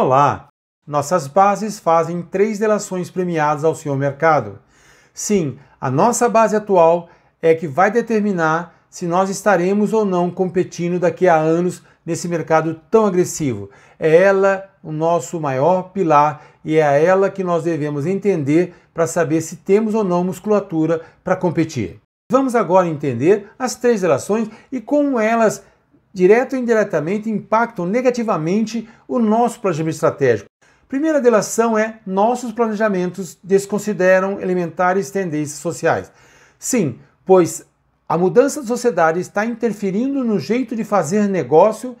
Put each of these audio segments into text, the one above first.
Olá! Nossas bases fazem três delações premiadas ao senhor mercado. Sim, a nossa base atual é que vai determinar se nós estaremos ou não competindo daqui a anos nesse mercado tão agressivo. É ela o nosso maior pilar e é a ela que nós devemos entender para saber se temos ou não musculatura para competir. Vamos agora entender as três relações e como elas direto ou indiretamente, impactam negativamente o nosso planejamento estratégico. Primeira delação é nossos planejamentos desconsideram elementares tendências sociais. Sim, pois a mudança da sociedade está interferindo no jeito de fazer negócio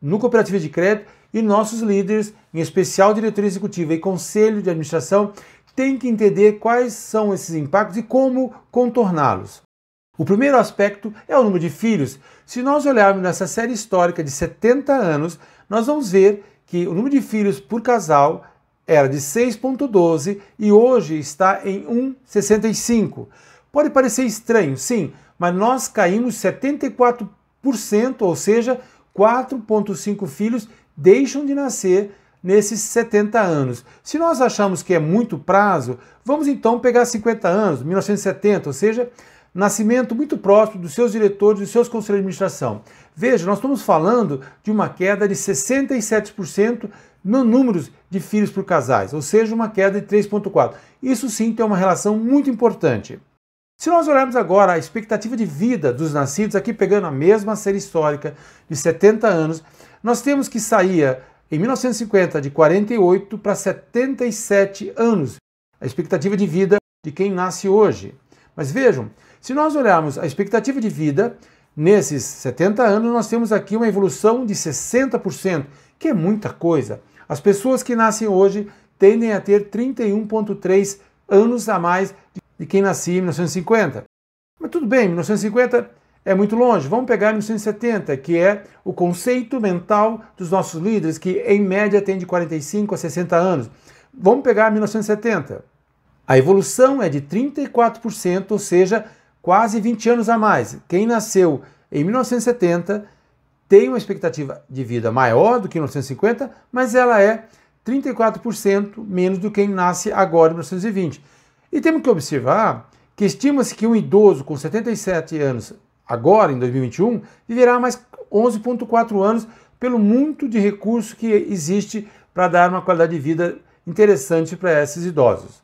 no cooperativo de crédito e nossos líderes, em especial diretoria executiva e conselho de administração, têm que entender quais são esses impactos e como contorná-los. O primeiro aspecto é o número de filhos. Se nós olharmos nessa série histórica de 70 anos, nós vamos ver que o número de filhos por casal era de 6,12 e hoje está em 1,65. Pode parecer estranho, sim, mas nós caímos 74%, ou seja, 4,5 filhos deixam de nascer nesses 70 anos. Se nós achamos que é muito prazo, vamos então pegar 50 anos, 1970, ou seja, nascimento muito próximo dos seus diretores e dos seus conselhos de administração. Veja, nós estamos falando de uma queda de 67% no número de filhos por casais, ou seja, uma queda de 3,4. Isso sim tem uma relação muito importante. Se nós olharmos agora a expectativa de vida dos nascidos, aqui pegando a mesma série histórica de 70 anos, nós temos que sair em 1950 de 48 para 77 anos, a expectativa de vida de quem nasce hoje. Mas vejam, se nós olharmos a expectativa de vida, nesses 70 anos, nós temos aqui uma evolução de 60%, que é muita coisa. As pessoas que nascem hoje tendem a ter 31,3 anos a mais de quem nascia em 1950. Mas tudo bem, 1950 é muito longe. Vamos pegar 1970, que é o conceito mental dos nossos líderes, que em média tem de 45 a 60 anos. Vamos pegar 1970. A evolução é de 34%, ou seja, quase 20 anos a mais. Quem nasceu em 1970 tem uma expectativa de vida maior do que em 1950, mas ela é 34% menos do que quem nasce agora em 1920. E temos que observar que estima-se que um idoso com 77 anos, agora em 2021, viverá mais 11,4 anos pelo muito de recurso que existe para dar uma qualidade de vida interessante para esses idosos.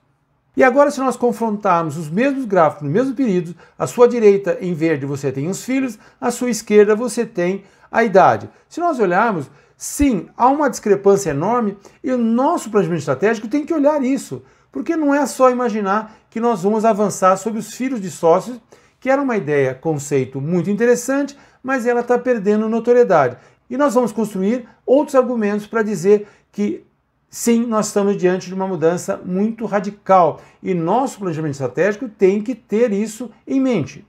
E agora, se nós confrontarmos os mesmos gráficos no mesmo período, à sua direita em verde você tem os filhos, à sua esquerda você tem a idade. Se nós olharmos, sim, há uma discrepância enorme e o nosso planejamento estratégico tem que olhar isso, porque não é só imaginar que nós vamos avançar sobre os filhos de sócios, que era uma ideia, conceito muito interessante, mas ela está perdendo notoriedade. E nós vamos construir outros argumentos para dizer que Sim, nós estamos diante de uma mudança muito radical e nosso planejamento estratégico tem que ter isso em mente.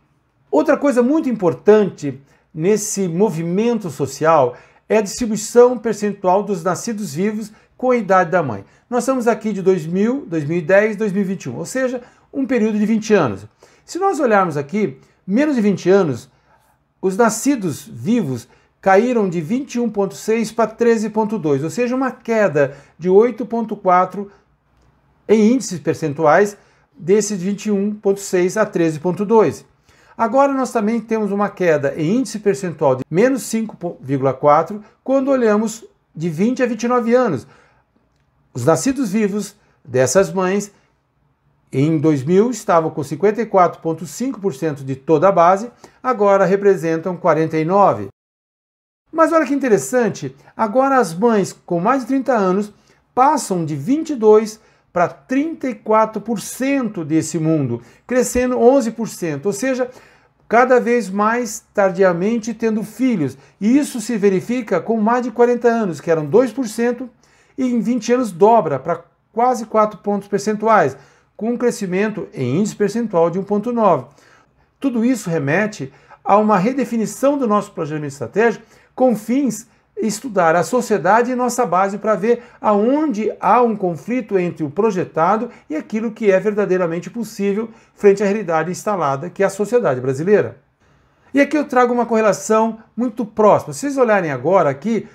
Outra coisa muito importante nesse movimento social é a distribuição percentual dos nascidos vivos com a idade da mãe. Nós estamos aqui de 2000, 2010, 2021, ou seja, um período de 20 anos. Se nós olharmos aqui, menos de 20 anos, os nascidos vivos caíram de 21,6 para 13,2, ou seja, uma queda de 8,4 em índices percentuais desses 21,6 a 13,2. Agora nós também temos uma queda em índice percentual de menos 5,4 quando olhamos de 20 a 29 anos. Os nascidos vivos dessas mães em 2000 estavam com 54,5% de toda a base, agora representam 49%. Mas olha que interessante, agora as mães com mais de 30 anos passam de 22 para 34% desse mundo, crescendo 11%, ou seja, cada vez mais tardiamente tendo filhos. E isso se verifica com mais de 40 anos, que eram 2%, e em 20 anos dobra para quase 4 pontos percentuais, com um crescimento em índice percentual de 1,9. Tudo isso remete a uma redefinição do nosso planejamento estratégico com fins estudar a sociedade e nossa base para ver aonde há um conflito entre o projetado e aquilo que é verdadeiramente possível frente à realidade instalada, que é a sociedade brasileira. E aqui eu trago uma correlação muito próxima. Se vocês olharem agora aqui,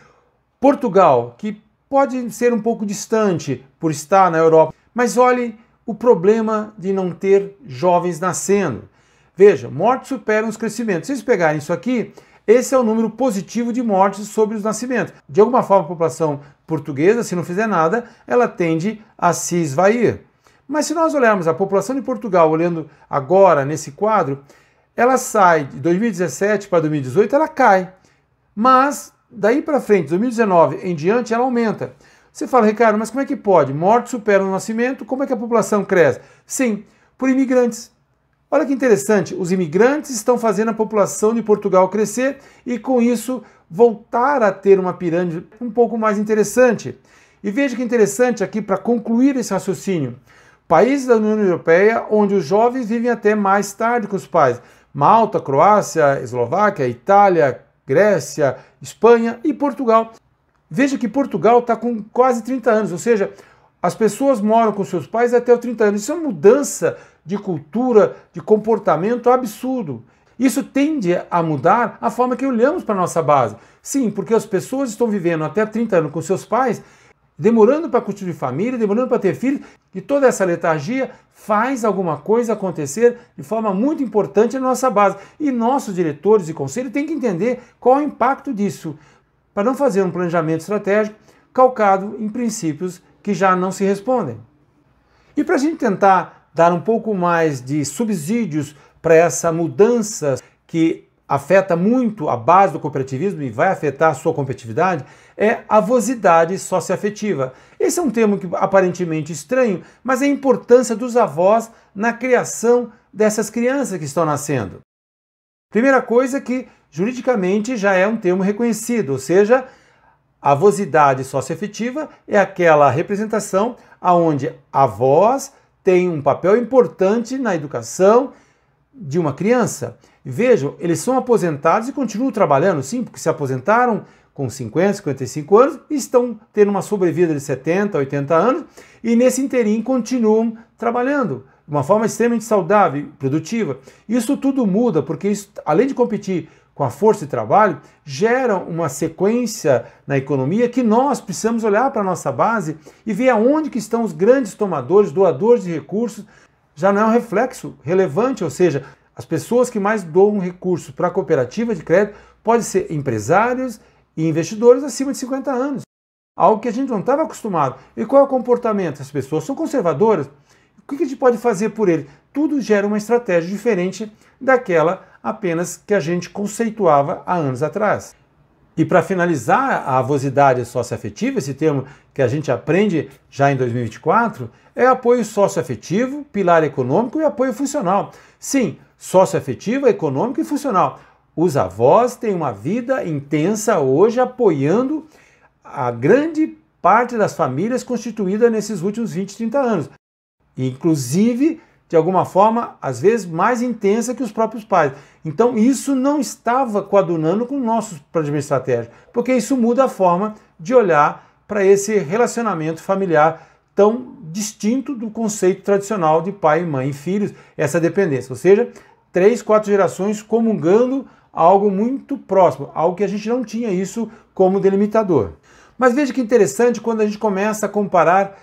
Portugal, que pode ser um pouco distante por estar na Europa, mas olhe o problema de não ter jovens nascendo. Veja, mortes superam os crescimentos. Se vocês pegarem isso aqui, esse é o número positivo de mortes sobre os nascimentos. De alguma forma, a população portuguesa, se não fizer nada, ela tende a se esvair. Mas se nós olharmos a população de Portugal, olhando agora nesse quadro, ela sai de 2017 para 2018, ela cai. Mas daí para frente, 2019 em diante, ela aumenta. Você fala, Ricardo, mas como é que pode? Morte supera o nascimento, como é que a população cresce? Sim, por imigrantes. Olha que interessante, os imigrantes estão fazendo a população de Portugal crescer e com isso voltar a ter uma pirâmide um pouco mais interessante. E veja que interessante aqui para concluir esse raciocínio. Países da União Europeia onde os jovens vivem até mais tarde que os pais. Malta, Croácia, Eslováquia, Itália, Grécia, Espanha e Portugal. Veja que Portugal está com quase 30 anos, ou seja, as pessoas moram com seus pais até os 30 anos. Isso é uma mudança de cultura, de comportamento absurdo. Isso tende a mudar a forma que olhamos para a nossa base. Sim, porque as pessoas estão vivendo até 30 anos com seus pais, demorando para construir família, demorando para ter filhos, e toda essa letargia faz alguma coisa acontecer de forma muito importante na nossa base. E nossos diretores e conselhos têm que entender qual é o impacto disso para não fazer um planejamento estratégico calcado em princípios que já não se respondem. E para a gente tentar dar um pouco mais de subsídios para essa mudança que afeta muito a base do cooperativismo e vai afetar a sua competitividade, é a avosidade socioafetiva. Esse é um termo que aparentemente estranho, mas é a importância dos avós na criação dessas crianças que estão nascendo. Primeira coisa que juridicamente já é um termo reconhecido, ou seja, a avosidade socioafetiva é aquela representação aonde a voz tem um papel importante na educação de uma criança. Vejam, eles são aposentados e continuam trabalhando, sim, porque se aposentaram com 50, 55 anos e estão tendo uma sobrevida de 70, 80 anos e nesse interim continuam trabalhando de uma forma extremamente saudável e produtiva. Isso tudo muda porque isso, além de competir com a força de trabalho, gera uma sequência na economia que nós precisamos olhar para a nossa base e ver aonde que estão os grandes tomadores, doadores de recursos. Já não é um reflexo relevante, ou seja, as pessoas que mais doam recursos para a cooperativa de crédito podem ser empresários e investidores acima de 50 anos. Algo que a gente não estava acostumado. E qual é o comportamento? As pessoas são conservadoras. O que a gente pode fazer por ele? Tudo gera uma estratégia diferente daquela apenas que a gente conceituava há anos atrás. E para finalizar a avosidade socioafetiva, esse termo que a gente aprende já em 2024, é apoio socioafetivo, pilar econômico e apoio funcional. Sim, socioafetivo, econômico e funcional. Os avós têm uma vida intensa hoje apoiando a grande parte das famílias constituída nesses últimos 20, 30 anos. Inclusive de alguma forma, às vezes mais intensa que os próprios pais. Então, isso não estava coadunando com o nosso planejamento estratégico, porque isso muda a forma de olhar para esse relacionamento familiar tão distinto do conceito tradicional de pai, mãe e filhos, essa dependência. Ou seja, três, quatro gerações comungando algo muito próximo, algo que a gente não tinha isso como delimitador. Mas veja que interessante quando a gente começa a comparar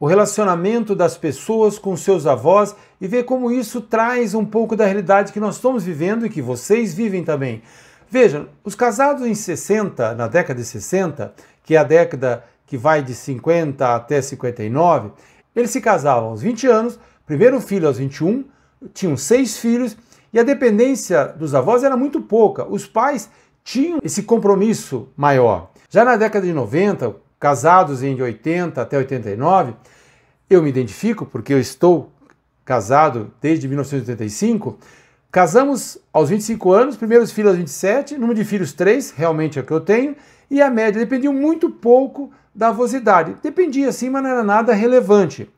o relacionamento das pessoas com seus avós e ver como isso traz um pouco da realidade que nós estamos vivendo e que vocês vivem também. Vejam, os casados em 60, na década de 60, que é a década que vai de 50 até 59, eles se casavam aos 20 anos, primeiro filho aos 21, tinham seis filhos e a dependência dos avós era muito pouca. Os pais tinham esse compromisso maior. Já na década de 90, casados em 80 até 89, eu me identifico porque eu estou casado desde 1985. Casamos aos 25 anos, primeiros filhos aos 27, número de filhos 3, realmente é o que eu tenho, e a média dependia muito pouco da avosidade. Dependia sim, mas não era nada relevante.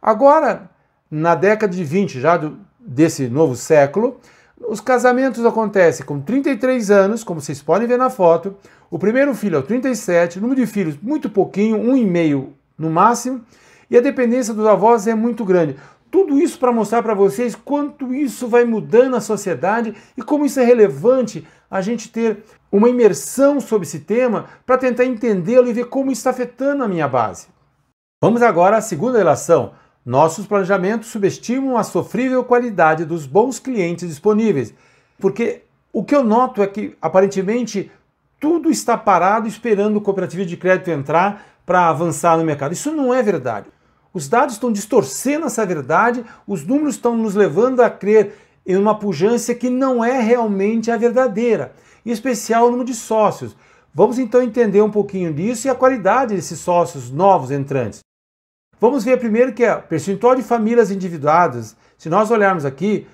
Agora, na década de 20, já do, desse novo século, os casamentos acontecem com 33 anos, como vocês podem ver na foto. O primeiro filho aos 37, número de filhos muito pouquinho, um e meio no máximo, e a dependência dos avós é muito grande. tudo isso para mostrar para vocês quanto isso vai mudando a sociedade e como isso é relevante a gente ter uma imersão sobre esse tema para tentar entendê-lo e ver como isso está afetando a minha base. Vamos agora à segunda relação. Nossos planejamentos subestimam a sofrível qualidade dos bons clientes disponíveis, porque o que eu noto é que aparentemente tudo está parado esperando o cooperativo de crédito entrar para avançar no mercado. Isso não é verdade. Os dados estão distorcendo essa verdade, os números estão nos levando a crer em uma pujança que não é realmente a verdadeira, em especial o número de sócios. Vamos então entender um pouquinho disso e a qualidade desses sócios novos entrantes. Vamos ver primeiro que a percentual de famílias endividadas, se nós olharmos aqui,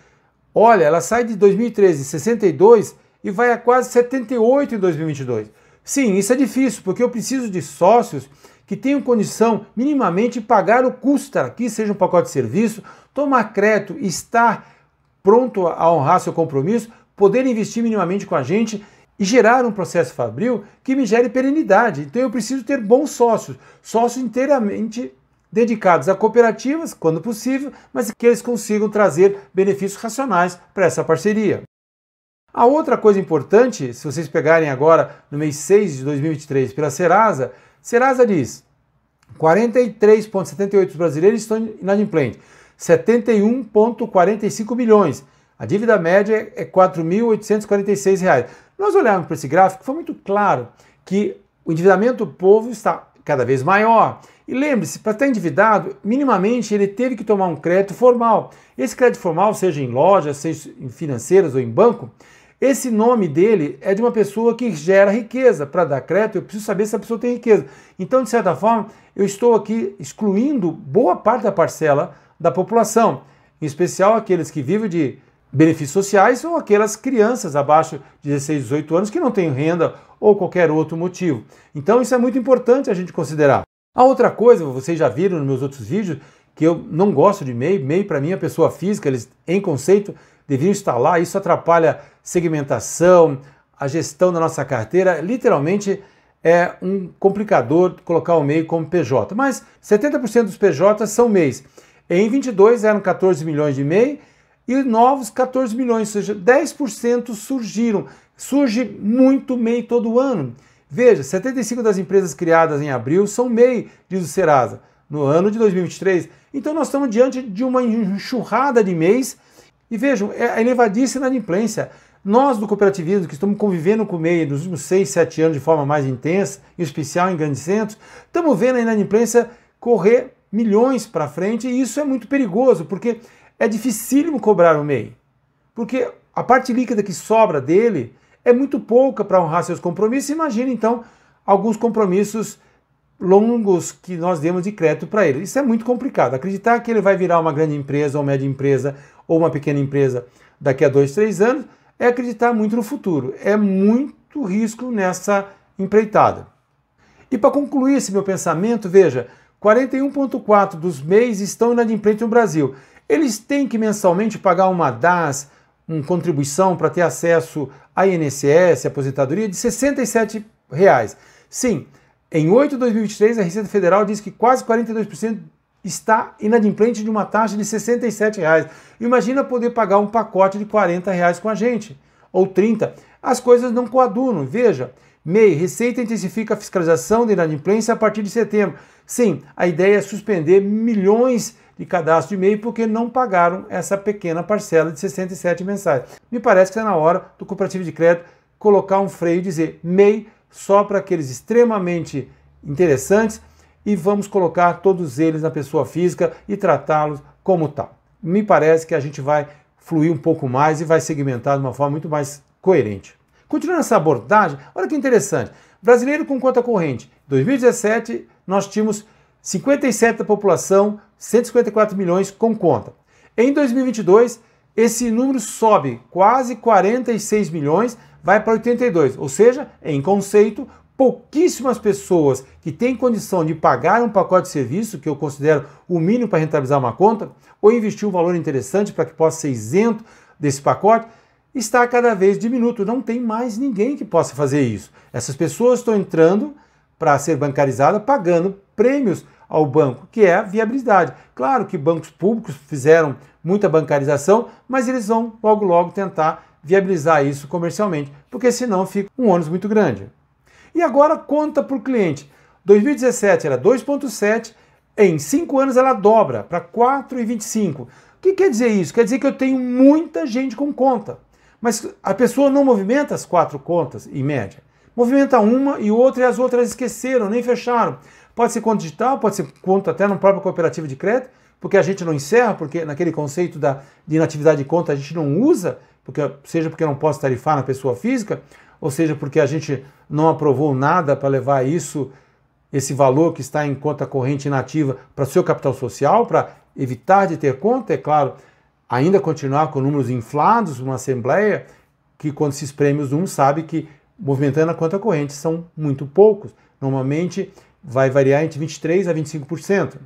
olha, ela sai de 2013 62 e vai a quase 78 em 2022. Sim, isso é difícil, porque eu preciso de sócios que tenham condição minimamente pagar o custo aqui, seja um pacote de serviço, tomar crédito estar pronto a honrar seu compromisso, poder investir minimamente com a gente e gerar um processo fabril que me gere perenidade. Então eu preciso ter bons sócios, sócios inteiramente dedicados a cooperativas, quando possível, mas que eles consigam trazer benefícios racionais para essa parceria. A outra coisa importante, se vocês pegarem agora no mês 6 de 2023 pela Serasa, Serasa diz: 43,78 brasileiros estão inadimplentes, 71,45 milhões. A dívida média é R$ 4.846. Nós olharmos para esse gráfico, foi muito claro que o endividamento do povo está cada vez maior. E lembre-se, para estar endividado, minimamente ele teve que tomar um crédito formal. Esse crédito formal, seja em lojas, seja em financeiras ou em banco, esse nome dele é de uma pessoa que gera riqueza. Para dar crédito, eu preciso saber se a pessoa tem riqueza. Então, de certa forma, eu estou aqui excluindo boa parte da parcela da população, em especial aqueles que vivem de benefícios sociais ou aquelas crianças abaixo de 16, 18 anos que não têm renda ou qualquer outro motivo. Então, isso é muito importante a gente considerar. A outra coisa, vocês já viram nos meus outros vídeos, que eu não gosto de MEI. MEI, para mim, é pessoa física, eles, em conceito, deviam estar lá. Isso atrapalha segmentação, a gestão da nossa carteira. Literalmente é um complicador colocar o MEI como PJ. Mas 70% dos PJs são MEIs. Em 22 eram 14 milhões de MEI e novos 14 milhões, ou seja, 10% surgiram. Surge muito MEI todo ano. Veja, 75 das empresas criadas em abril são MEI, diz o Serasa, no ano de 2023. Então nós estamos diante de uma enxurrada de MEIs e vejam, é a elevadíssima inadimplência. Nós do cooperativismo, que estamos convivendo com o MEI nos últimos 6, 7 anos de forma mais intensa, em especial em grandes centros, estamos vendo a inadimplência correr milhões para frente e isso é muito perigoso, porque é dificílimo cobrar o MEI. Porque a parte líquida que sobra dele é muito pouca para honrar seus compromissos. Imagina então alguns compromissos longos que nós demos de crédito para ele. Isso é muito complicado. Acreditar que ele vai virar uma grande empresa ou média empresa ou uma pequena empresa daqui a dois, três anos é acreditar muito no futuro. É muito risco nessa empreitada. E para concluir esse meu pensamento, veja, 41,4% dos MEIs estão inadimplentes no Brasil. Eles têm que mensalmente pagar uma DAS, uma contribuição para ter acesso à INSS, aposentadoria, de 67 reais. Sim, em 8 de 2023, a Receita Federal diz que quase 42% está inadimplente de uma taxa de 67 reais. Imagina poder pagar um pacote de 40 reais com a gente, ou 30. As coisas não coadunam. Veja, MEI, Receita intensifica a fiscalização da inadimplência a partir de setembro. Sim, a ideia é suspender milhões de cadastros de MEI porque não pagaram essa pequena parcela de 67 mensais. Me parece que está na hora do cooperativo de crédito colocar um freio e dizer MEI só para aqueles extremamente interessantes e vamos colocar todos eles na pessoa física e tratá-los como tal. Me parece que a gente vai fluir um pouco mais e vai segmentar de uma forma muito mais coerente. Continuando essa abordagem, olha que interessante. Brasileiro com conta corrente. 2017, nós tínhamos 57 da população, 154 milhões com conta. Em 2022, esse número sobe quase 46 milhões, vai para 82. Ou seja, em conceito, pouquíssimas pessoas que têm condição de pagar um pacote de serviço, que eu considero o mínimo para rentabilizar uma conta, ou investir um valor interessante para que possa ser isento desse pacote, está cada vez diminuto. Não tem mais ninguém que possa fazer isso. Essas pessoas estão entrando para ser bancarizadas pagando prêmios ao banco, que é a viabilidade. Claro que bancos públicos fizeram muita bancarização, mas eles vão logo logo tentar viabilizar isso comercialmente, porque senão fica um ônus muito grande. E agora conta por cliente. 2017 era 2,7, em 5 anos ela dobra para 4,25. O que quer dizer isso? Quer dizer que eu tenho muita gente com conta. Mas a pessoa não movimenta as quatro contas, em média. Movimenta uma e outra e as outras esqueceram, nem fecharam. Pode ser conta digital, pode ser conta até no próprio cooperativo de crédito, porque a gente não encerra, porque naquele conceito da, de inatividade de conta a gente não usa, porque, seja porque não posso tarifar na pessoa física, ou seja porque a gente não aprovou nada para levar isso, esse valor que está em conta corrente inativa para seu capital social, para evitar de ter conta, é claro, ainda continuar com números inflados, uma assembleia que quando se espreme os números sabe que movimentando a conta corrente são muito poucos. Normalmente vai variar entre 23% a 25%.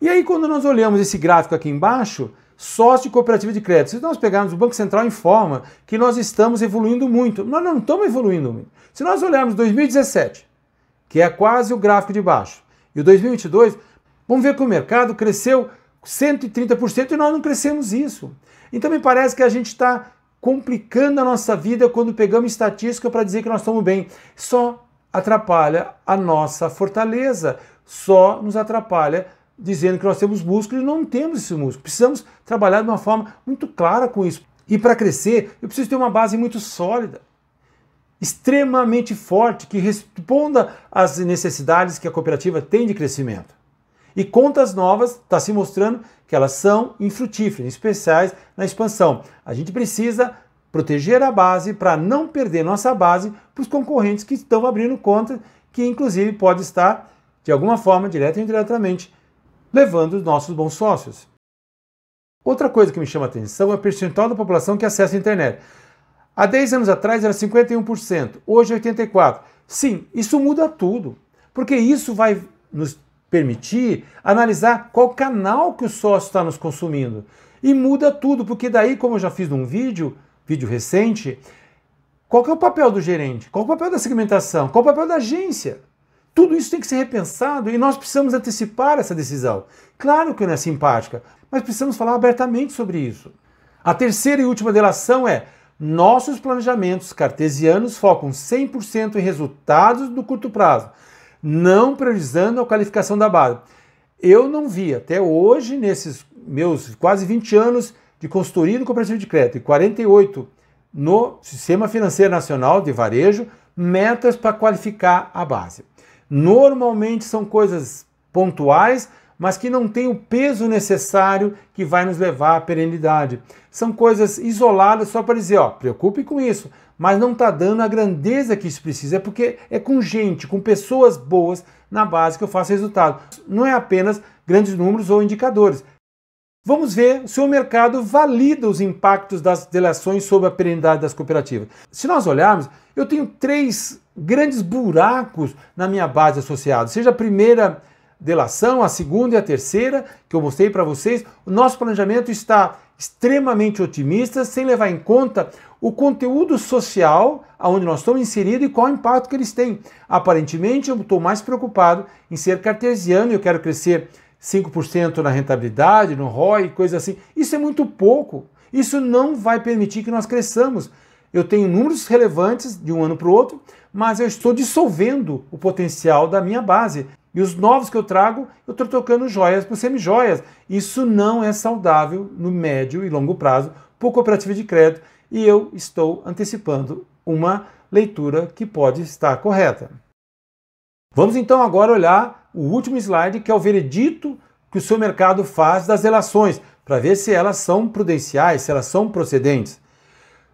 E aí quando nós olhamos esse gráfico aqui embaixo, sócio cooperativa de crédito, se nós pegarmos o Banco Central informa que nós estamos evoluindo muito. Nós não estamos evoluindo muito. Se nós olharmos 2017, que é quase o gráfico de baixo, e o 2022, vamos ver que o mercado cresceu 130% e nós não crescemos isso. Então me parece que a gente está complicando a nossa vida quando pegamos estatística para dizer que nós estamos bem. Só atrapalha a nossa fortaleza, só nos atrapalha dizendo que nós temos músculo e não temos esse músculo. Precisamos trabalhar de uma forma muito clara com isso. E para crescer, eu preciso ter uma base muito sólida, extremamente forte, que responda às necessidades que a cooperativa tem de crescimento. E contas novas está se mostrando que elas são infrutíferas, especiais na expansão. A gente precisa proteger a base para não perder nossa base para os concorrentes que estão abrindo conta, que inclusive pode estar, de alguma forma, direta ou indiretamente, levando os nossos bons sócios. Outra coisa que me chama a atenção é o percentual da população que acessa a internet. Há 10 anos atrás era 51%, hoje é 84%. Sim, isso muda tudo, porque isso vai nos permitir analisar qual canal que o sócio está nos consumindo. E muda tudo, porque daí, como eu já fiz num vídeo, vídeo recente, qual é o papel do gerente? Qual é o papel da segmentação? Qual é o papel da agência? Tudo isso tem que ser repensado e nós precisamos antecipar essa decisão. Claro que não é simpática, mas precisamos falar abertamente sobre isso. A terceira e última delação é: nossos planejamentos cartesianos focam 100% em resultados do curto prazo, não priorizando a qualificação da base. Eu não vi até hoje, nesses meus quase 20 anos de consultoria no cooperativo de crédito e 48 no Sistema Financeiro Nacional de Varejo, metas para qualificar a base. Normalmente são coisas pontuais, mas que não têm o peso necessário que vai nos levar à perenidade. São coisas isoladas só para dizer, ó, preocupe com isso, mas não está dando a grandeza que isso precisa. É porque é com gente, com pessoas boas na base que eu faço resultado. Não é apenas grandes números ou indicadores. Vamos ver se o mercado valida os impactos das delações sobre a perenidade das cooperativas. Se nós olharmos, eu tenho três grandes buracos na minha base associada. Seja a primeira delação, a segunda e a terceira, que eu mostrei para vocês, o nosso planejamento está extremamente otimista, sem levar em conta o conteúdo social aonde nós estamos inseridos e qual o impacto que eles têm. Aparentemente, eu estou mais preocupado em ser cartesiano e eu quero crescer 5% na rentabilidade, no ROI, coisa assim. Isso é muito pouco. Isso não vai permitir que nós cresçamos. Eu tenho números relevantes de um ano para o outro, mas eu estou dissolvendo o potencial da minha base. E os novos que eu trago, eu estou trocando joias por semijoias. Isso não é saudável no médio e longo prazo por cooperativa de crédito e eu estou antecipando uma leitura que pode estar correta. Vamos então agora olhar o último slide, que é o veredito que o seu mercado faz das relações, para ver se elas são prudenciais, se elas são procedentes.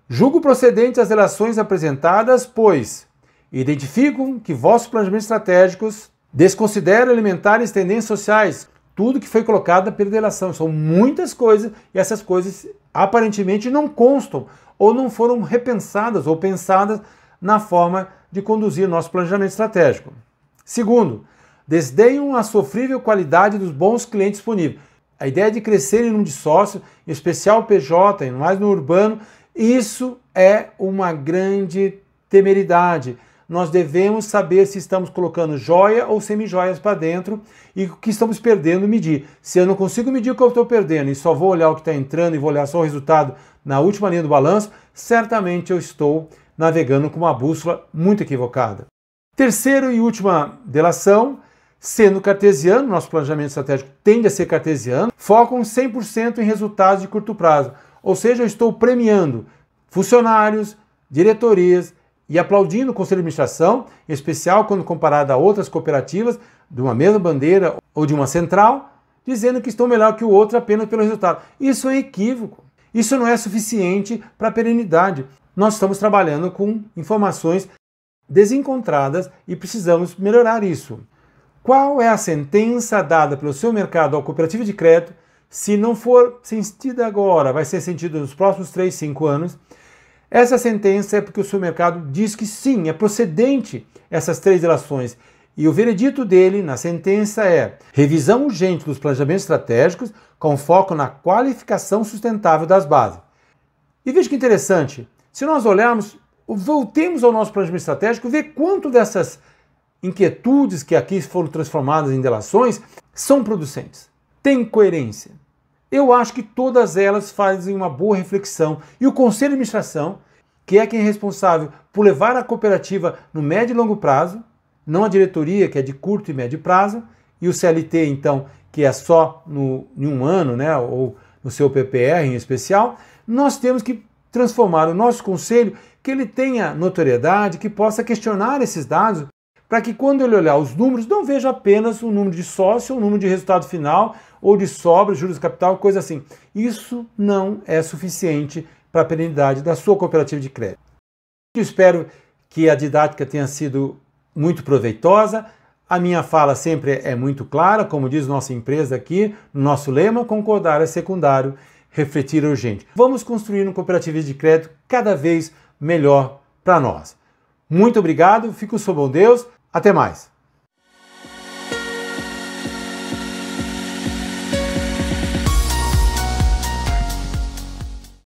Julgo procedentes as relações apresentadas, pois identificam que vossos planejamentos estratégicos desconsideram elementares tendências sociais, tudo que foi colocado pela delação. São muitas coisas e essas coisas aparentemente não constam ou não foram repensadas ou pensadas na forma de conduzir nosso planejamento estratégico. Segundo, desdenham a sofrível qualidade dos bons clientes disponíveis. A ideia de crescer em número de sócio, em especial PJ, mais no urbano, isso é uma grande temeridade. nós devemos saber se estamos colocando joia ou semi-joias para dentro e o que estamos perdendo medir. Se eu não consigo medir o que eu estou perdendo e só vou olhar o que está entrando e vou olhar só o resultado na última linha do balanço, certamente eu estou navegando com uma bússola muito equivocada. Terceiro e última delação, sendo cartesiano, nosso planejamento estratégico tende a ser cartesiano, focam 100% em resultados de curto prazo. Ou seja, eu estou premiando funcionários, diretorias e aplaudindo o conselho de administração, em especial quando comparado a outras cooperativas de uma mesma bandeira ou de uma central, dizendo que estão melhor que o outro apenas pelo resultado. Isso é equívoco. Isso não é suficiente para a perenidade. Nós estamos trabalhando com informações desencontradas e precisamos melhorar isso. Qual é a sentença dada pelo seu mercado ao cooperativo de crédito? Se não for sentida agora, vai ser sentida nos próximos 3, 5 anos. Essa sentença é porque o seu mercado diz que sim, é procedente essas três relações. E o veredito dele na sentença é: revisão urgente dos planejamentos estratégicos com foco na qualificação sustentável das bases. E veja que interessante, se nós olharmos, voltemos ao nosso planejamento estratégico, ver quanto dessas inquietudes que aqui foram transformadas em delações são producentes, têm coerência. Eu acho que todas elas fazem uma boa reflexão e o conselho de administração, que é quem é responsável por levar a cooperativa no médio e longo prazo, não a diretoria, que é de curto e médio prazo, e o CLT, então, que é só no, em um ano, né, ou no seu PPR em especial, nós temos que transformar o nosso conselho que ele tenha notoriedade, que possa questionar esses dados, para que quando ele olhar os números, não veja apenas o número de sócio, o número de resultado final, ou de sobra, juros de capital, coisa assim. Isso não é suficiente para a perenidade da sua cooperativa de crédito. Eu espero que a didática tenha sido muito proveitosa. A minha fala sempre é muito clara, como diz nossa empresa aqui, no nosso lema, concordar é secundário, refletir é urgente. Vamos construir um cooperativismo de crédito cada vez melhor para nós. Muito obrigado, fico sob bom Deus, até mais.